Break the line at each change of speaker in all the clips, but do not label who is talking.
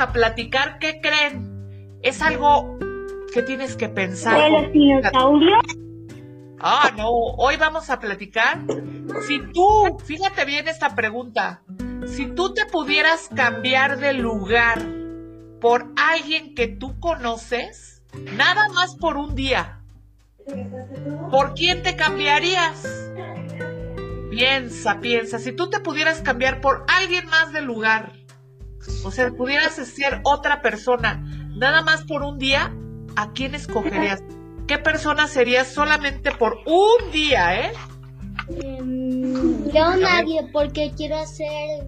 A platicar, ¿qué creen? Es algo que tienes que pensar.
¿De los dinosaurios?
Ah, no, hoy vamos a platicar. Si tú, fíjate bien esta pregunta, si tú te pudieras cambiar de lugar por alguien que tú conoces, nada más por un día, ¿por quién te cambiarías? Piensa, piensa, si tú te pudieras cambiar por alguien más del lugar, o sea, pudieras ser otra persona, nada más por un día, ¿a quién escogerías? ¿Qué persona serías solamente por un día, eh?
Em, yo nadie, porque quiero hacer,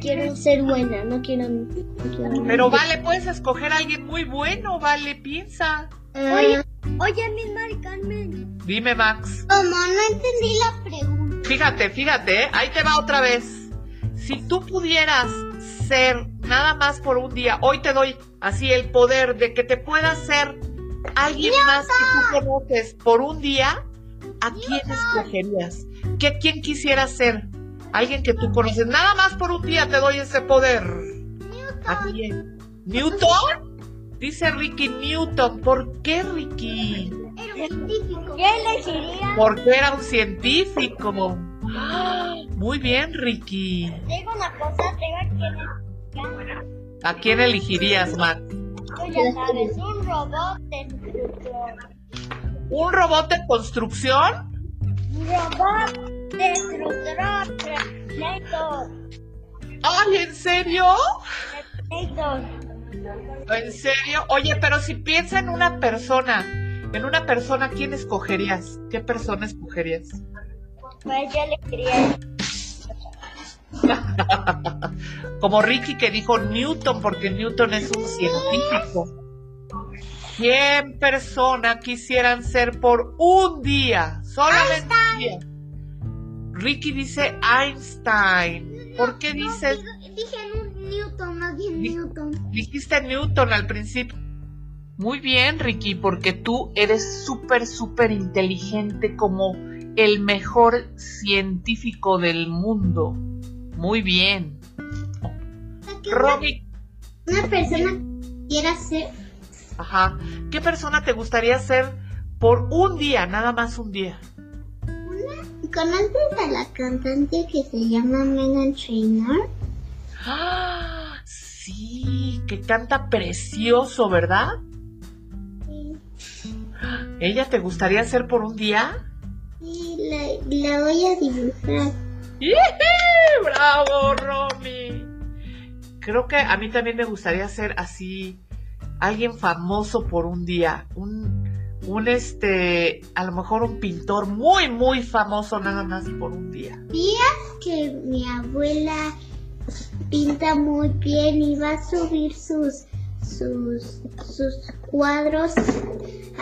quiero ser buena, no quiero... no quiero-
Pero vale, puedes escoger a alguien muy bueno, vale, piensa.
Oye, oye, mi Mari Carmen.
Dime, Max.
Como no entendí la pregunta.
Fíjate, fíjate, ¿eh? ahí te va otra vez. Si tú pudieras ser nada más por un día, hoy te doy así el poder de que te puedas ser alguien más que tú conoces por un día, ¿a quién escogerías? ¿Qué, ¿Quién quisieras ser? Alguien que tú conoces. Nada más por un día te doy ese poder. ¿A quién? ¿Newton? Dice Ricky Newton. ¿Por qué Ricky?
Era un científico. ¿Qué elegiría?
Porque era un científico. ¡Ah! Muy bien, Ricky.
Tengo una cosa, tengo que
¿A quién elegirías, Max?
Tú ya sabes, un robot destructor.
¿Un robot de construcción?
Robot destructor.
¡Ay, en serio! ¿En serio? Oye, pero si piensa en una persona, en una persona, ¿quién escogerías? ¿Qué persona escogerías? Como Ricky que dijo Newton, porque Newton es un científico. ¿Quién persona quisieran ser por un día? Solamente un día. Ricky dice Einstein. ¿Por qué dices?
Dije un Newton, no dije
Di-
Newton.
Dijiste Newton al principio. Muy bien, Ricky, porque tú eres súper, súper inteligente como el mejor científico del mundo. Muy bien. Robbie,
Una persona quiera ser
ajá. ¿Qué persona te gustaría ser por un día, nada más un día?
¿Conoces a la cantante que se llama Megan Trainor?
¡Ah! Sí, que canta precioso, ¿verdad?
Sí.
¿Ella te gustaría ser por un día?
Sí, la, la voy a dibujar.
¡Bravo, Romy! Creo que a mí también me gustaría ser así, alguien famoso por un día, un, un este, a lo mejor un pintor muy, muy famoso nada más por un día.
que mi abuela pinta muy bien y va a subir sus sus sus cuadros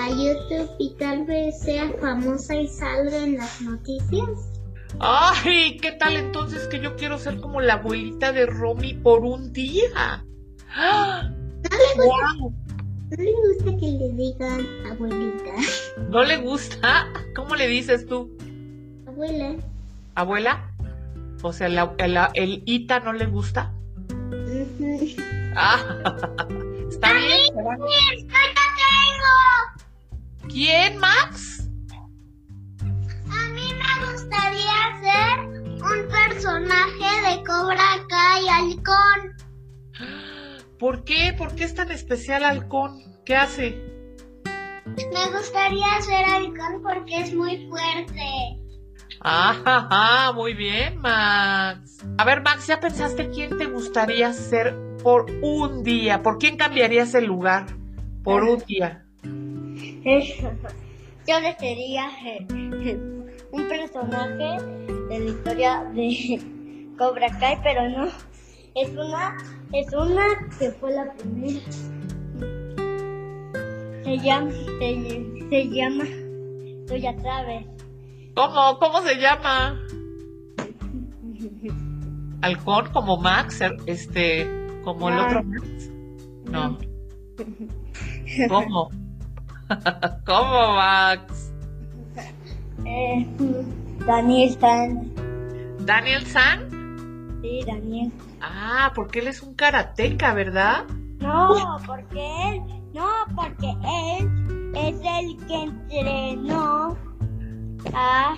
a YouTube y tal vez sea famosa y salga en las noticias.
¡Ay! ¿Qué tal entonces que yo quiero ser como la abuelita de Romy por un día? ¡Ah! ¡Guau!
No le gusta que le digan abuelita.
¿No le gusta? ¿Cómo le dices tú?
Abuela.
¿Abuela? O sea, la- el, el Ita no le gusta.
Ujú.
Ah, está bien. ¿Quién, Max?
A mí me gustaría ser un personaje de Cobra Kai Halcón.
¿Por qué? ¿Por qué es tan especial Halcón? ¿Qué hace?
Me gustaría ser halcón porque es muy fuerte.
Ah, muy bien, Max. A ver, Max, ¿ya pensaste quién te gustaría ser por un día? ¿Por quién cambiarías el lugar por un día?
Yo le sería eh, un personaje de la historia de Cobra Kai, pero no. Es una, es una que fue la primera. Se llama, se, se llama, tú ya sabes.
¿Cómo? ¿Cómo se llama? Halcón como Max, este, como el otro Max. No. ¿Cómo? ¿Cómo, Max?
Eh, Daniel San.
¿Daniel San?
Sí, Daniel.
Ah, porque él es un karateca, ¿verdad?
No, porque él, no, porque él es el que entrenó a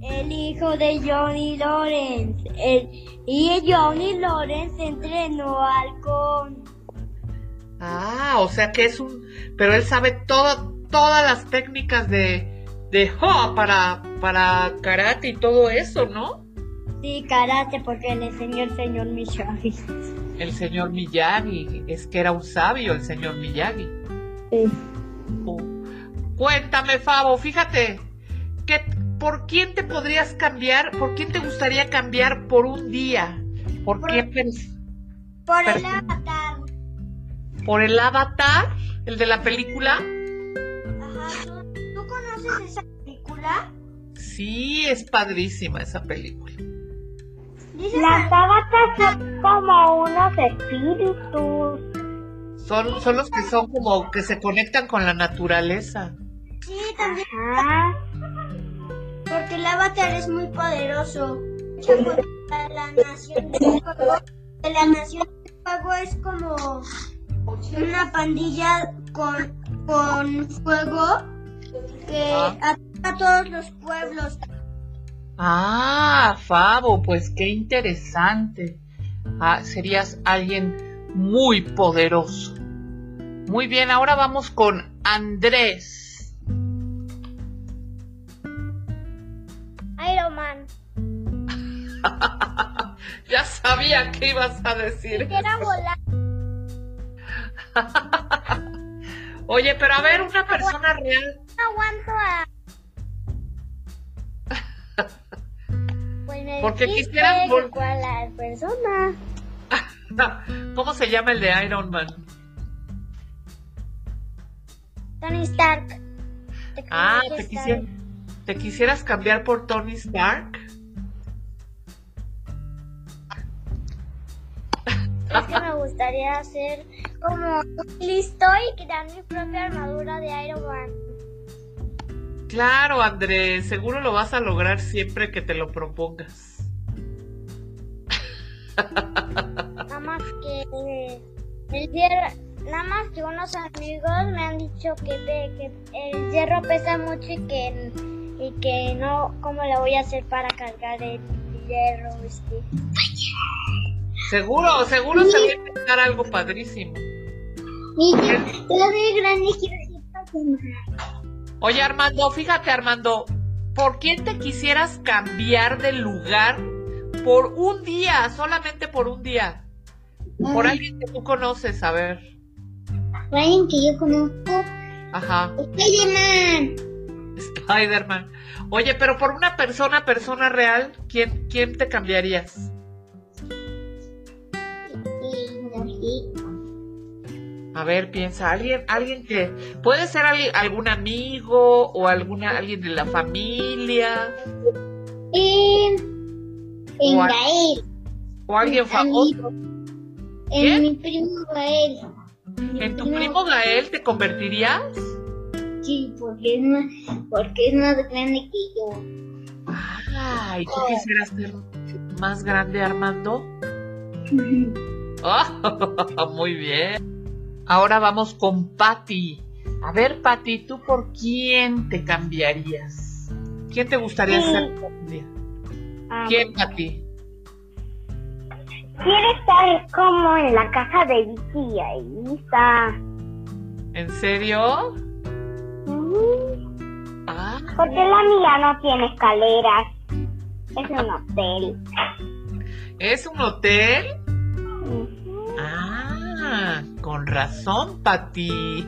el hijo de Johnny Lawrence. El- y Johnny Lawrence entrenó a Halcón.
Ah, o sea que es un... Pero él sabe todo, todas las técnicas de, de Ho para, para karate y todo eso, ¿no?
Sí, karate, porque le enseñó el señor Miyagi.
El señor Miyagi, es que era un sabio el señor Miyagi.
Sí.
Oh. Cuéntame, Fabo, fíjate, que, ¿por quién te podrías cambiar? ¿Por quién te gustaría cambiar por un día? ¿Por
Por-
quién?
Por el avatar.
¿Por el avatar? ¿El de la película?
Ajá, ¿tú, tú conoces esa película?
Sí, es padrísima esa película.
Las avatas son como unos espíritus.
Son, son los que son como que se conectan con la naturaleza.
Sí, también,
Ajá.
porque el avatar es muy poderoso. La nación del fuego. Que La nación del fuego es como una pandilla con, con fuego que
Ah.
ataca a todos los pueblos.
Ah, Fabo, pues qué interesante. Ah, serías alguien muy poderoso. Muy bien, ahora vamos con Andrés.
Iron Man.
Ya sabía que ibas a decir.
Volar.
Oye, pero a ver, una persona real.
aguanto a. Pues me
Porque quisieran
cuál la persona.
¿Cómo se llama el de Iron Man?
Tony Stark.
Ah, te,
Stark.
quisiera- ¿te quisieras cambiar por Tony Stark?
Es que me gustaría ser como listo y crear mi propia armadura de Iron Man.
Claro, Andrés, seguro lo vas a lograr siempre que te lo propongas.
Nada más que el hierro, nada más que unos amigos me han dicho que, que el hierro pesa mucho y que y que no, ¿cómo le voy a hacer para cargar el hierro? Este?
Seguro, seguro se va a inventar algo padrísimo.
De grande quiero.
Oye, Armando, fíjate, Armando, ¿por quién te quisieras cambiar de lugar por un día, solamente por un día? Por alguien que tú conoces, a ver.
Alguien que yo conozco.
Ajá,
Spider-Man.
Spider-Man. Oye, pero por una persona, persona real, ¿quién, quién te cambiarías? A ver, piensa, alguien, alguien que puede ser alguien, algún amigo o alguna alguien de la familia
En, en
Guau.
Gael.
o alguien
En
famoso.
En mi primo Gael.
¿En tu primo Gael te convertirías?
Sí, porque es más, porque es más grande que yo.
Ay, ¿tú quisieras ser más grande, Armando? Ah, muy bien. Ahora vamos con Patty. A ver, Patty, ¿tú por quién te cambiarías? ¿Quién te gustaría
Sí.
ser?
Ah,
¿Quién, Patty?
Quiere estar como en la caja de Vicky y ahí está.
¿En serio?
Ujú.
Ah,
Porque la mía no tiene escaleras. Es un hotel.
¿es un hotel? Ah, con razón, Pati.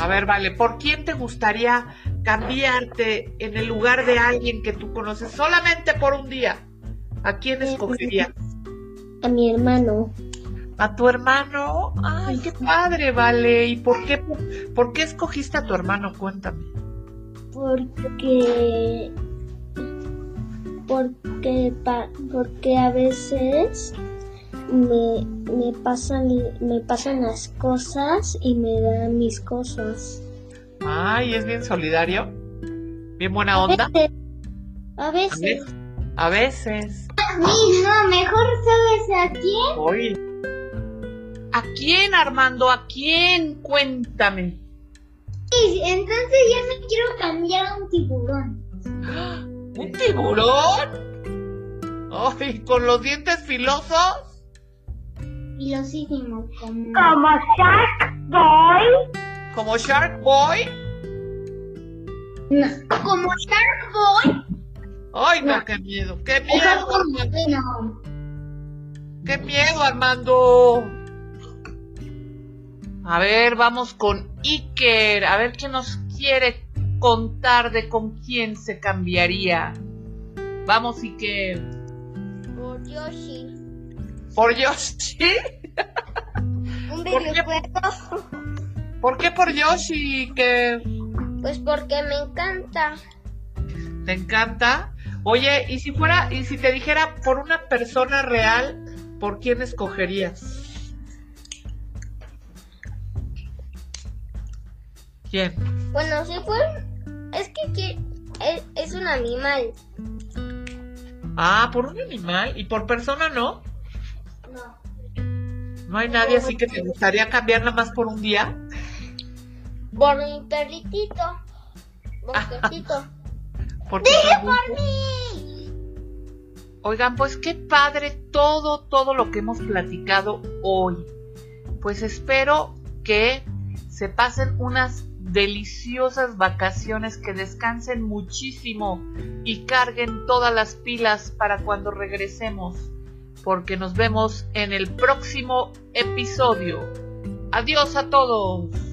A ver, vale, ¿por quién te gustaría cambiarte en el lugar de alguien que tú conoces solamente por un día? ¿A quién escogerías?
A mi hermano.
¿A tu hermano? Ay, qué padre, vale. ¿Y por qué, por qué escogiste a tu hermano? Cuéntame.
Porque. Porque, porque a veces me, me, pasan, me pasan las cosas y me dan mis cosas.
Ay, es bien solidario. Bien buena onda.
A veces.
A veces.
Miss, no, mejor sabes a quién.
Oye. ¿A quién, Armando? ¿A quién? Cuéntame.
Miss, entonces ya me quiero cambiar a un tiburón.
¿Un tiburón? Ay, con los dientes filosos.
Filosísimo como...
Como Shark Boy.
Como Shark Boy.
No, como Shark Boy.
Ay, no, qué miedo. Qué miedo, Armando. Qué miedo, Armando. A ver, vamos con Iker. A ver qué nos quiere contar de con quién se cambiaría. Vamos, Iker.
Por Yoshi.
¿Por Yoshi?
Un videojuego.
¿Por qué por Yoshi, Iker?
Pues porque me encanta.
¿Te encanta? Oye, y si fuera, y si te dijera por una persona real, ¿por quién escogerías? ¿Quién?
Bueno, sí fue. Es que, que- es, es un animal.
Ah, por un animal y por persona no.
No.
No hay nadie así que te gustaría cambiar nada más por un día.
Por mi perritito. Bosquecito.
Porque Oigan, pues qué padre todo, todo lo que hemos platicado hoy. Pues espero que se pasen unas deliciosas vacaciones, que descansen muchísimo y carguen todas las pilas para cuando regresemos, porque nos vemos en el próximo episodio. Adiós a todos.